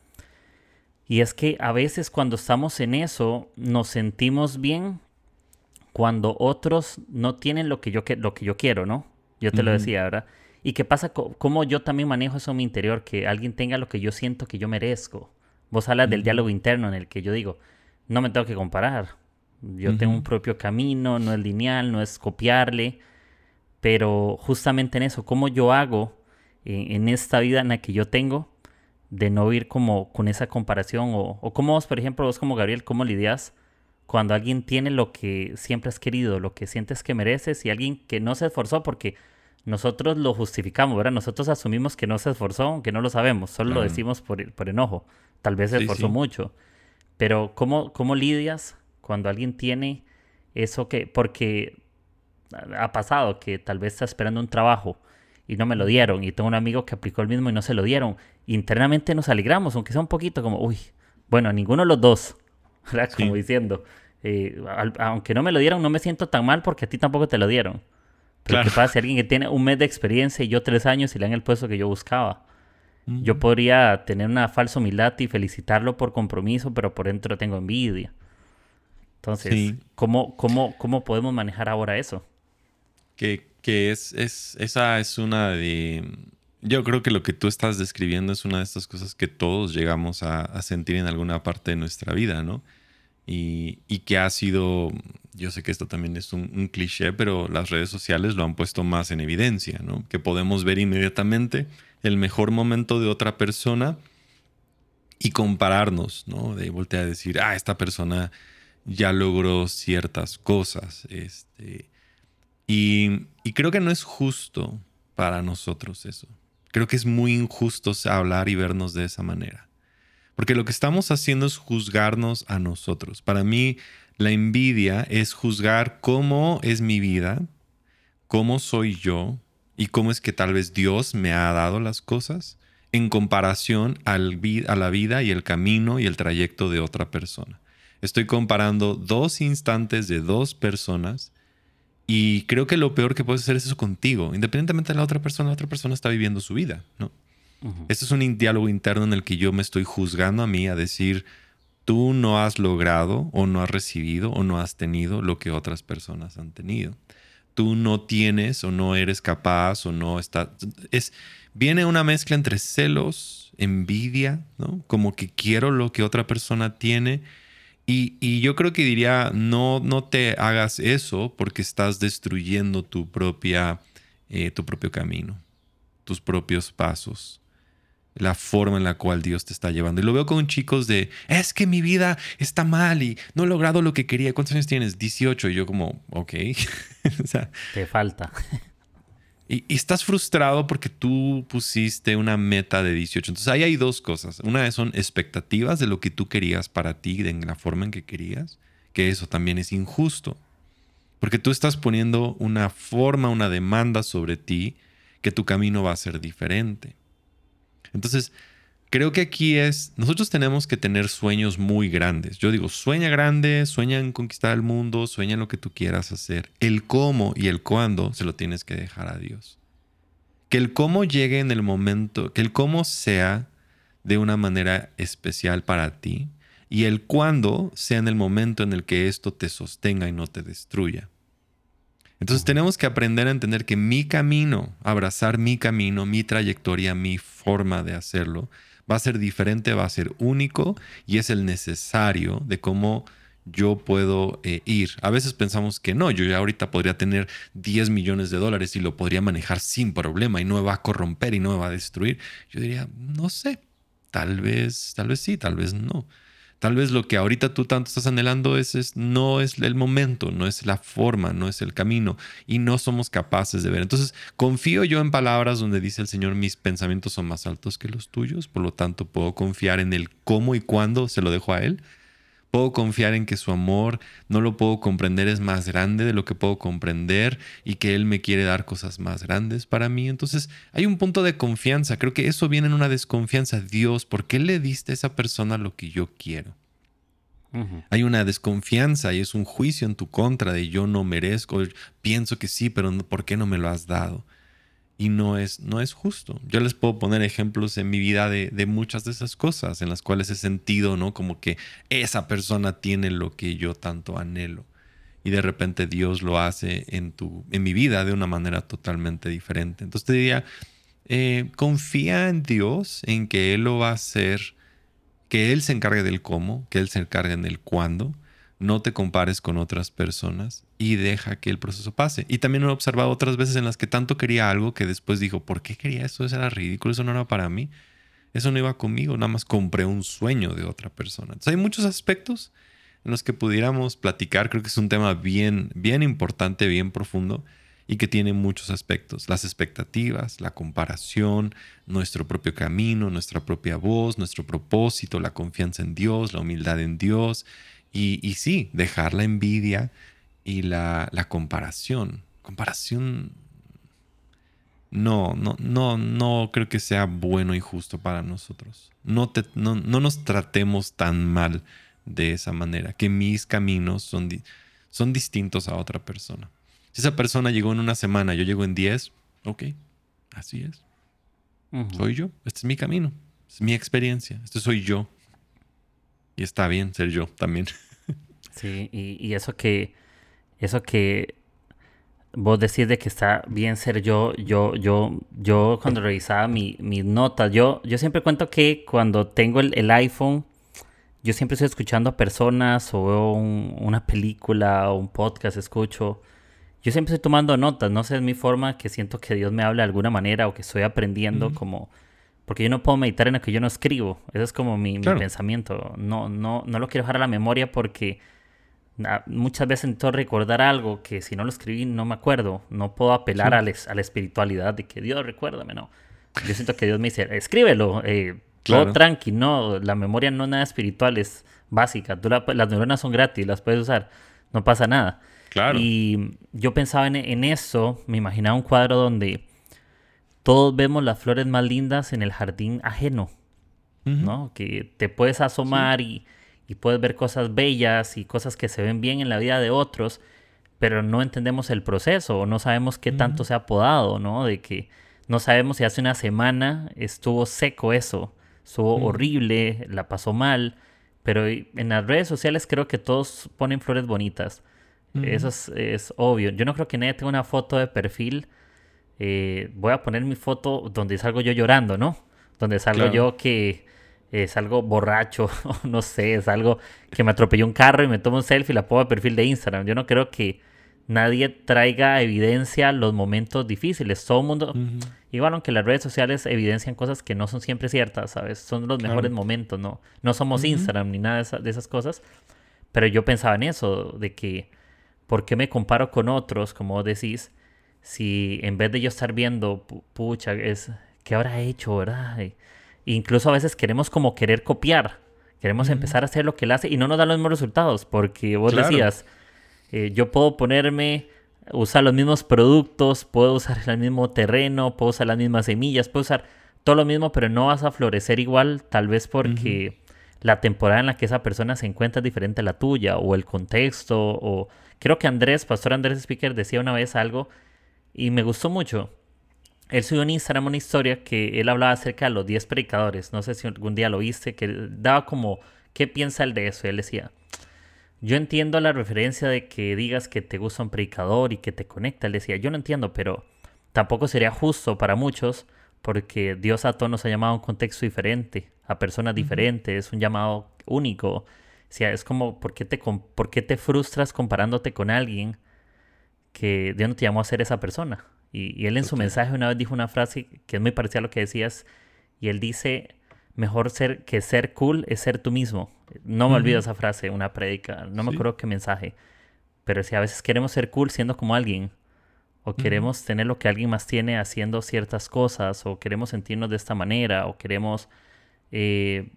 Speaker 1: y es que a veces cuando estamos en eso nos sentimos bien cuando otros no tienen lo que yo, lo que yo quiero, ¿no? Yo te lo decía, ¿verdad? ¿Y qué pasa? ¿Cómo yo también manejo eso en mi interior? Que alguien tenga lo que yo siento que yo merezco. Vos hablas del diálogo interno en el que yo digo, no me tengo que comparar. Yo tengo un propio camino, no es lineal, no es copiarle, pero justamente en eso, ¿cómo yo hago eh, en esta vida en la que yo tengo de no ir como con esa comparación? O, o cómo vos, por ejemplo, vos como Gabriel, ¿cómo lidias cuando alguien tiene lo que siempre has querido, lo que sientes que mereces y alguien que no se esforzó porque nosotros lo justificamos, ¿verdad? Nosotros asumimos que no se esforzó, aunque no lo sabemos, solo lo decimos por, por enojo. Tal vez se esforzó mucho. Pero ¿cómo, ¿cómo lidias cuando alguien tiene eso que, porque ha pasado que tal vez está esperando un trabajo y no me lo dieron y tengo un amigo que aplicó el mismo y no se lo dieron. Internamente nos alegramos, aunque sea un poquito como, uy, bueno, a ninguno de los dos, *laughs* ¿verdad? Como diciendo, eh, aunque no me lo dieron, no me siento tan mal porque a ti tampoco te lo dieron. Pero ¿qué pasa si alguien que tiene un mes de experiencia y yo tres años y le dan el puesto que yo buscaba? Yo podría tener una falsa humildad y felicitarlo por compromiso, pero por dentro tengo envidia. Entonces, ¿cómo, cómo, cómo podemos manejar ahora eso?
Speaker 2: Que, que es, es, esa es una de... Yo creo que lo que tú estás describiendo es una de estas cosas que todos llegamos a, a sentir en alguna parte de nuestra vida, ¿no? Y, y, que ha sido, yo sé que esto también es un, un, cliché, pero las redes sociales lo han puesto más en evidencia, ¿no? Que podemos ver inmediatamente el mejor momento de otra persona y compararnos, ¿no? De voltear a decir, ah, esta persona ya logró ciertas cosas. Este, y, creo que no es justo para nosotros eso. Creo que es muy injusto hablar y vernos de esa manera. Porque lo que estamos haciendo es juzgarnos a nosotros. Para mí, la envidia es juzgar cómo es mi vida, cómo soy yo, y cómo es que tal vez Dios me ha dado las cosas en comparación a la vida y el camino y el trayecto de otra persona. Estoy comparando dos instantes de dos personas y creo que lo peor que puedes hacer es eso contigo. Independientemente de la otra persona, la otra persona está viviendo su vida, ¿no? Este es un diálogo interno en el que yo me estoy juzgando a mí a decir, tú no has logrado o no has recibido o no has tenido lo que otras personas han tenido tú no tienes o no eres capaz o no estás. Es, viene una mezcla entre celos, envidia, ¿no? Como que quiero lo que otra persona tiene. Y, yo creo que diría, no, no te hagas eso porque estás destruyendo tu, propia, eh, tu propio camino, tus propios pasos la forma en la cual Dios te está llevando. Y lo veo con chicos de, es que mi vida está mal y no he logrado lo que quería. ¿Cuántos años tienes? 18. Y yo como, ok. *laughs*
Speaker 1: te falta.
Speaker 2: Y, estás frustrado porque tú pusiste una meta de 18. Entonces ahí hay dos cosas. Una son expectativas de lo que tú querías para ti, de la forma en que querías, que eso también es injusto. Porque tú estás poniendo una forma, una demanda sobre ti, que tu camino va a ser diferente. Entonces, creo que aquí es, nosotros tenemos que tener sueños muy grandes. Yo digo, sueña grande, sueña en conquistar el mundo, sueña en lo que tú quieras hacer. El cómo y el cuándo se lo tienes que dejar a Dios. Que el cómo llegue en el momento, que el cómo sea de una manera especial para ti y el cuándo sea en el momento en el que esto te sostenga y no te destruya. Entonces tenemos que aprender a entender que mi camino, abrazar mi camino, mi trayectoria, mi forma de hacerlo, va a ser diferente, va a ser único y es el necesario de cómo yo puedo eh, ir. A veces pensamos que no, yo ya ahorita podría tener 10 millones de dólares y lo podría manejar sin problema y no me va a corromper y no me va a destruir. Yo diría, no sé, tal vez, tal vez sí, tal vez no. Tal vez lo que ahorita tú tanto estás anhelando es, no es el momento, no es la forma, no es el camino y no somos capaces de ver. Entonces, confío yo en palabras donde dice el Señor, mis pensamientos son más altos que los tuyos, por lo tanto puedo confiar en el cómo y cuándo se lo dejo a Él. Puedo confiar en que su amor no lo puedo comprender, es más grande de lo que puedo comprender y que Él me quiere dar cosas más grandes para mí. Entonces hay un punto de confianza. Creo que eso viene en una desconfianza. Dios, ¿por qué le diste a esa persona lo que yo quiero? Hay una desconfianza y es un juicio en tu contra de yo no merezco, pienso que sí, pero ¿por qué no me lo has dado? Y no es, no es justo. Yo les puedo poner ejemplos en mi vida de, muchas de esas cosas en las cuales he sentido, ¿no? Como que esa persona tiene lo que yo tanto anhelo. Y de repente Dios lo hace en, tu, en mi vida de una manera totalmente diferente. Entonces te diría, eh, confía en Dios, en que Él lo va a hacer que Él se encargue del cómo, que Él se encargue del cuándo. No te compares con otras personas y deja que el proceso pase. Y también he observado otras veces en las que tanto quería algo que después dijo, ¿por qué quería eso? Eso era ridículo, eso no era para mí. Eso no iba conmigo, nada más compré un sueño de otra persona. Entonces hay muchos aspectos en los que pudiéramos platicar. Creo que es un tema bien, bien importante, bien profundo y que tiene muchos aspectos, las expectativas, la comparación, nuestro propio camino, nuestra propia voz, nuestro propósito, la confianza en Dios, la humildad en Dios y, y sí, dejar la envidia y la, la comparación. Comparación no, no, no, no creo que sea bueno y justo para nosotros. No, te, no, no nos tratemos tan mal de esa manera, que mis caminos son, son distintos a otra persona. Si esa persona llegó en una semana, yo llego en 10, ok, así es. Soy yo, este es mi camino, es mi experiencia, este soy yo. Y está bien ser yo también. *laughs*
Speaker 1: Sí, y, y eso que, eso que vos decís de que está bien ser yo, yo, yo, yo cuando revisaba mi, mis notas, yo, yo siempre cuento que cuando tengo el, iPhone, yo siempre estoy escuchando a personas o veo una película o un podcast, escucho. Yo siempre estoy tomando notas, no sé, es mi forma que siento que Dios me habla de alguna manera o que estoy aprendiendo como... Porque yo no puedo meditar en lo que yo no escribo. Ese es como mi, mi pensamiento. No, no, no lo quiero dejar a la memoria porque muchas veces intento recordar algo que si no lo escribí no me acuerdo. No puedo apelar a, la espiritualidad de que Dios recuérdame, no. Yo siento que Dios me dice, escríbelo, eh, todo tranqui, no, la memoria no es nada espiritual, es básica. las neuronas son gratis, las puedes usar, no pasa nada. Claro. Y yo pensaba en, eso, me imaginaba un cuadro donde todos vemos las flores más lindas en el jardín ajeno, ¿no? Que te puedes asomar y y puedes ver cosas bellas y cosas que se ven bien en la vida de otros, pero no entendemos el proceso o no sabemos qué tanto se ha podado, ¿no? De que no sabemos si hace una semana estuvo seco eso, estuvo horrible, la pasó mal, pero en las redes sociales creo que todos ponen flores bonitas. Eso es, obvio. Yo no creo que nadie tenga una foto de perfil. Eh, voy a poner mi foto donde salgo yo llorando, ¿no? Donde salgo yo que es algo borracho, *laughs* no sé, es algo que me atropelló un carro y me tomo un selfie y la pongo de perfil de Instagram. Yo no creo que nadie traiga evidencia los momentos difíciles. Todo el mundo, igual aunque las redes sociales evidencian cosas que no son siempre ciertas, ¿sabes? Son los mejores momentos, ¿no? No somos Instagram ni nada de, esas cosas. Pero yo pensaba en eso, de que, ¿por qué me comparo con otros, como vos decís? Si en vez de yo estar viendo, pucha, es, ¿qué habrá hecho, verdad? Incluso a veces queremos como querer copiar. Queremos empezar a hacer lo que él hace y no nos da los mismos resultados. Porque vos decías, eh, yo puedo ponerme, usar los mismos productos, puedo usar el mismo terreno, puedo usar las mismas semillas, puedo usar todo lo mismo, pero no vas a florecer igual, tal vez porque la temporada en la que esa persona se encuentra es diferente a la tuya, o el contexto, o creo que Andrés, Pastor Andrés Speaker, decía una vez algo y me gustó mucho él subió en Instagram una historia que él hablaba acerca de los 10 predicadores. No sé si algún día lo viste, que daba como, ¿qué piensa él de eso? él decía, yo entiendo la referencia de que digas que te gusta un predicador y que te conecta. Él decía, yo no entiendo, pero tampoco sería justo para muchos porque Dios a todos nos ha llamado a un contexto diferente, a personas diferentes, es un llamado único. O sea, es como, ¿por qué, te, ¿por qué te frustras comparándote con alguien que Dios no te llamó a ser esa persona? Y, él en su mensaje una vez dijo una frase que es muy parecida a lo que decías. Y él dice, mejor ser que ser cool es ser tú mismo. No me olvido esa frase, una prédica. No me acuerdo qué mensaje. Pero si a veces queremos ser cool siendo como alguien. O queremos tener lo que alguien más tiene haciendo ciertas cosas. O queremos sentirnos de esta manera. O queremos, eh,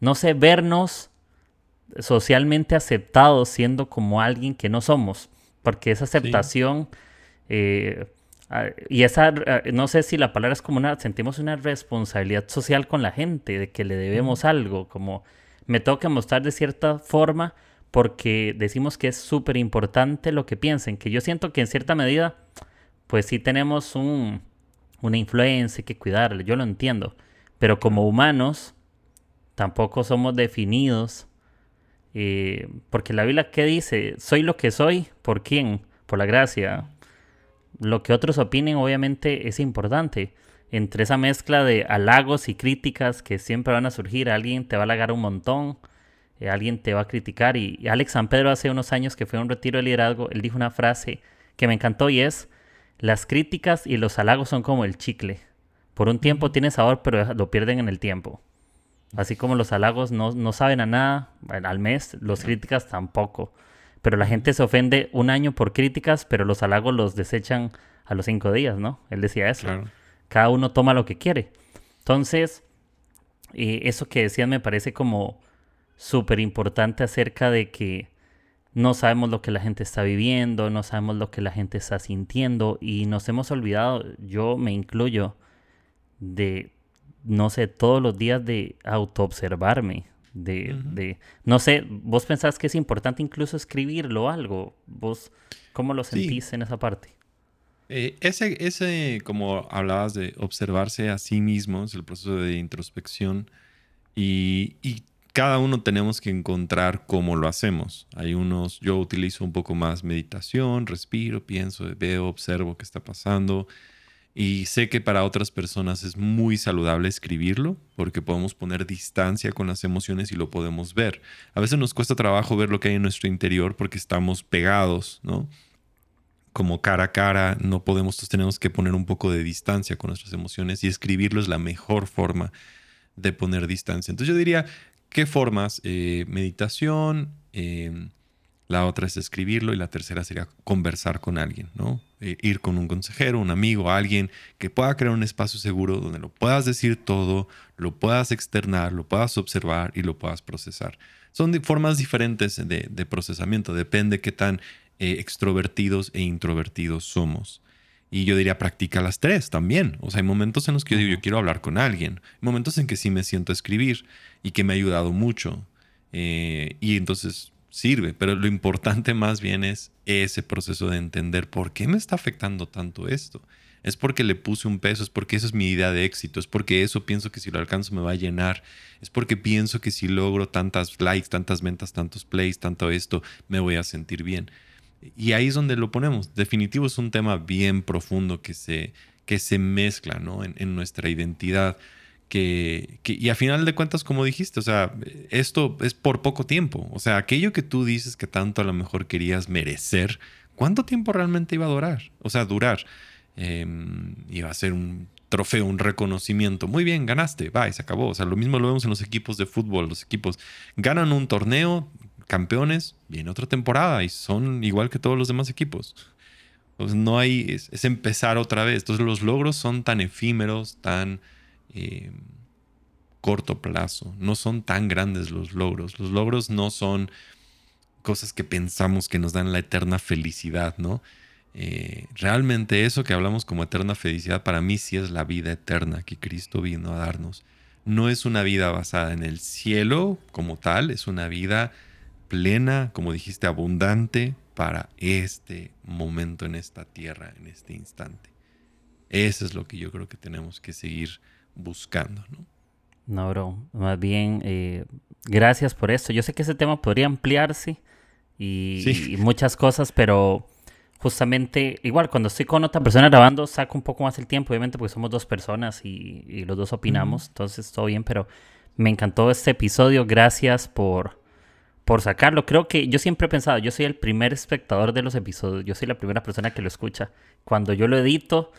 Speaker 1: no sé, vernos socialmente aceptados siendo como alguien que no somos. Porque esa aceptación... Eh, y esa, no sé si la palabra es como una, sentimos una responsabilidad social con la gente, de que le debemos algo, como me toca mostrar de cierta forma porque decimos que es súper importante lo que piensen, que yo siento que en cierta medida, pues sí tenemos un, una influencia, que cuidarla, yo lo entiendo, pero como humanos tampoco somos definidos, eh, porque la Biblia, ¿qué dice? Soy lo que soy, ¿por quién? Por la gracia lo que otros opinen obviamente es importante. Entre esa mezcla de halagos y críticas que siempre van a surgir, alguien te va a halagar un montón, eh, alguien te va a criticar. Y, Alex San Pedro hace unos años que fue a un retiro de liderazgo, él dijo una frase que me encantó y es, las críticas y los halagos son como el chicle. Por un tiempo tiene sabor, pero lo pierden en el tiempo. Así como los halagos no, no saben a nada al mes, los críticas tampoco pero la gente se ofende un año por críticas, pero los halagos los desechan a los cinco días, ¿no? Él decía eso. Cada uno toma lo que quiere. Entonces, eh, eso que decías me parece como súper importante acerca de que no sabemos lo que la gente está viviendo, no sabemos lo que la gente está sintiendo y nos hemos olvidado, yo me incluyo, de, no sé, todos los días de autoobservarme, de, de, no sé, vos pensás que es importante incluso escribirlo algo, vos, ¿cómo lo sentís en esa parte?
Speaker 2: Eh, ese, ese, como hablabas de observarse a sí mismo, es el proceso de introspección y, y cada uno tenemos que encontrar cómo lo hacemos. Hay unos, yo utilizo un poco más meditación, respiro, pienso, veo, observo qué está pasando. Y sé que para otras personas es muy saludable escribirlo porque podemos poner distancia con las emociones y lo podemos ver. A veces nos cuesta trabajo ver lo que hay en nuestro interior porque estamos pegados, ¿no? Como cara a cara, no podemos, entonces tenemos que poner un poco de distancia con nuestras emociones y escribirlo es la mejor forma de poner distancia. Entonces yo diría, ¿qué formas? Eh, meditación, em, la otra es escribirlo y la tercera sería conversar con alguien, ¿no? Eh, ir con un consejero, un amigo, alguien que pueda crear un espacio seguro donde lo puedas decir todo, lo puedas externar, lo puedas observar y lo puedas procesar. Son formas diferentes de, procesamiento, depende qué tan eh, extrovertidos e introvertidos somos. Y yo diría, practica las tres también. O sea, hay momentos en los que yo digo, yo quiero hablar con alguien. Momentos en que sí me siento a escribir y que me ha ayudado mucho. Eh, y entonces sirve, pero lo importante más bien es ese proceso de entender por qué me está afectando tanto esto. Es porque le puse un peso, es porque esa es mi idea de éxito, es porque eso pienso que si lo alcanzo me va a llenar, es porque pienso que si logro tantas likes, tantas ventas, tantos plays, tanto esto, me voy a sentir bien. Y ahí es donde lo ponemos. Definitivo es un tema bien profundo que se, que se mezcla ¿no? en nuestra identidad que, y a final de cuentas, como dijiste, o sea, esto es por poco tiempo. O sea, aquello que tú dices que tanto a lo mejor querías merecer, ¿cuánto tiempo realmente iba a durar? O sea, durar. Em, iba a ser un trofeo, un reconocimiento. Muy bien, ganaste, va, y se acabó. O sea, lo mismo lo vemos en los equipos de fútbol. Los equipos ganan un torneo, campeones, viene otra temporada y son igual que todos los demás equipos. Entonces, no hay, es, es empezar otra vez. Entonces, los logros son tan efímeros, tan eh, corto plazo. No son tan grandes los logros. Los logros no son cosas que pensamos que nos dan la eterna felicidad, ¿no? Eh, realmente eso que hablamos como eterna felicidad para mí sí es la vida eterna que Cristo vino a darnos. No es una vida basada en el cielo como tal, es una vida plena, como dijiste, abundante para este momento en esta tierra, en este instante. Eso es lo que yo creo que tenemos que seguir buscando, ¿no?
Speaker 1: No, bro. Más bien, eh, gracias por esto. Yo sé que ese tema podría ampliarse y, muchas cosas, pero justamente, igual, cuando estoy con otra persona grabando, saco un poco más el tiempo, obviamente, porque somos dos personas y, los dos opinamos, entonces todo bien, pero me encantó este episodio. Gracias por, por sacarlo. Creo que yo siempre he pensado, yo soy el primer espectador de los episodios, yo soy la primera persona que lo escucha. Cuando yo lo edito,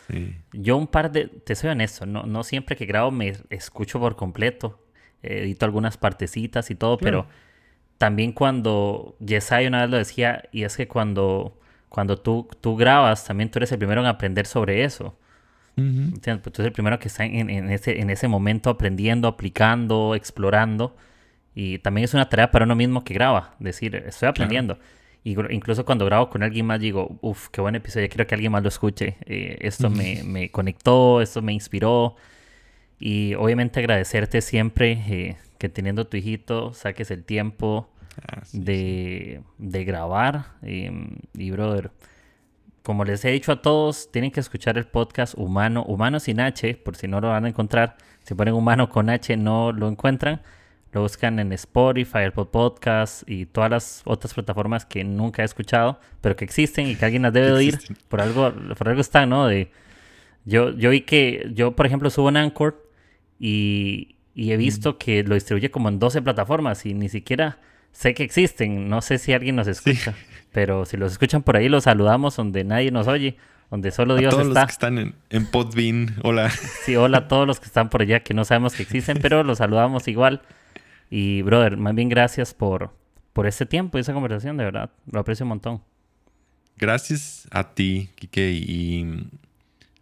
Speaker 1: yo un par de, te soy honesto, no, no siempre que grabo me escucho por completo, edito algunas partecitas y todo, pero también cuando Yesai una vez lo decía, y es que cuando, cuando tú, tú grabas, también tú eres el primero en aprender sobre eso. Pues tú eres el primero que está en, en, ese, en ese momento aprendiendo, aplicando, explorando. Y también es una tarea para uno mismo que graba, decir, estoy aprendiendo. Y incluso cuando grabo con alguien más digo, uff, qué buen episodio, quiero que alguien más lo escuche. Eh, esto me, *laughs* me, conectó, esto me inspiró. Y obviamente agradecerte siempre eh, que teniendo tu hijito saques el tiempo ah, de, de, grabar. Em, y brother, como les he dicho a todos, tienen que escuchar el podcast Humano, Humano sin H, por si no lo van a encontrar. Si ponen Humano con H no lo encuentran. Lo buscan en Spotify, Apple Podcast y todas las otras plataformas que nunca he escuchado, pero que existen y que alguien las debe oír. Por algo, por algo están, ¿no? De, yo, yo vi que, yo por ejemplo subo en Anchor y, y he visto que lo distribuye como en 12 plataformas y ni siquiera sé que existen. No sé si alguien nos escucha, pero si los escuchan por ahí, los saludamos donde nadie nos oye, donde solo Dios
Speaker 2: está.
Speaker 1: Todos
Speaker 2: los que están en, en Podbean, hola.
Speaker 1: Sí, hola a todos los que están por allá que no sabemos que existen, pero los saludamos igual. Y, brother, más bien gracias por, por este tiempo y esa conversación, de verdad. Lo aprecio un montón.
Speaker 2: gracias a ti, Kike, y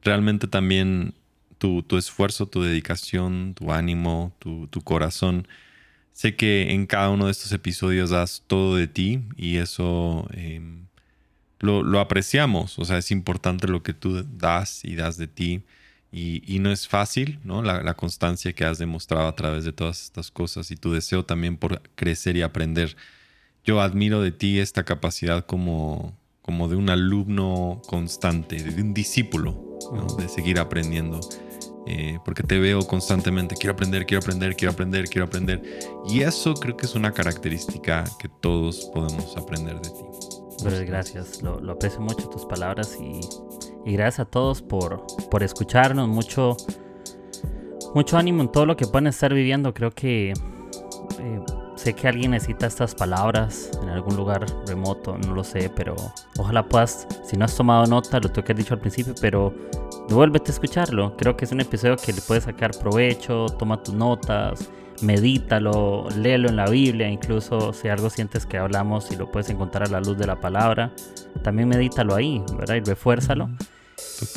Speaker 2: realmente también tu, esfuerzo, tu dedicación, tu ánimo, tu, corazón. Sé que en cada uno de estos episodios das todo de ti y eso em, lo, apreciamos. O sea, es importante lo que tú das y das de ti. Y, no es fácil, ¿no? La, la, constancia que has demostrado a través de todas estas cosas y tu deseo también por crecer y aprender. Yo admiro de ti esta capacidad como, como de un alumno constante, de un discípulo, de seguir aprendiendo. Eh, porque te veo constantemente, quiero aprender, quiero aprender, quiero aprender, quiero aprender. Y eso creo que es una característica que todos podemos aprender de ti.
Speaker 1: Pues gracias, lo, aprecio mucho tus palabras y, y, gracias a todos por, por escucharnos, mucho, mucho ánimo en todo lo que pueden estar viviendo. Creo que eh, Sé que alguien necesita estas palabras en algún lugar remoto, no lo sé, pero ojalá puedas, si no has tomado nota, lo que has dicho al principio, pero devuélvete a escucharlo. Creo que es un episodio que le puedes sacar provecho, toma tus notas, medítalo, léelo en la Biblia, incluso si algo sientes que hablamos y lo puedes encontrar a la luz de la palabra, también medítalo ahí, ¿verdad? Y refuérzalo.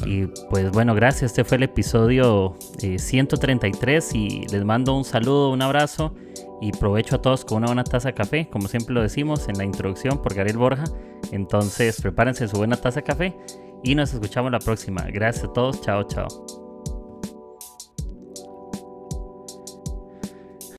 Speaker 1: Y pues bueno, gracias. Este fue el episodio 133 eh, y les mando un saludo, un abrazo y provecho a todos con una buena taza de café, como siempre lo decimos en la introducción por Gabriel Borja. Entonces prepárense su buena taza de café y nos escuchamos la próxima. Gracias a todos, chao, chao.